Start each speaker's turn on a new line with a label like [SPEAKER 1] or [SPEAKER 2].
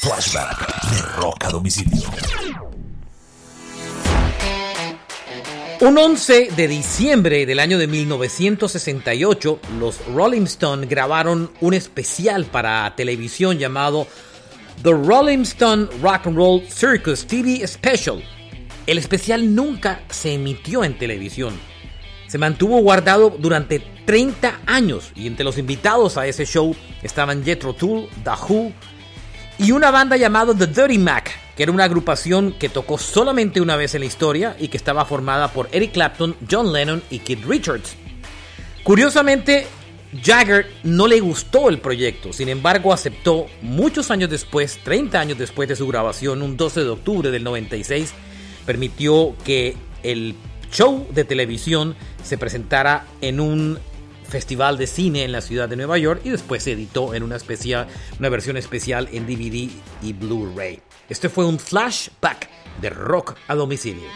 [SPEAKER 1] Flashback de Rock a domicilio.
[SPEAKER 2] Un 11 de diciembre del año de 1968, los Rolling Stones grabaron un especial para televisión llamado The Rolling Stone Rock and Roll Circus TV Special. El especial nunca se emitió en televisión. Se mantuvo guardado durante 30 años y entre los invitados a ese show estaban Jethro Tull, The Who y una banda llamada The Dirty Mac, que era una agrupación que tocó solamente una vez en la historia y que estaba formada por Eric Clapton, John Lennon y Keith Richards. Curiosamente, Jagger no le gustó el proyecto, sin embargo aceptó muchos años después, 30 años después de su grabación, un 12 de octubre del 96, permitió que el show de televisión se presentara en un Festival de Cine en la ciudad de Nueva York y después se editó en una, especial, una versión especial en DVD y Blu-ray. Este fue un flashback de rock a domicilio.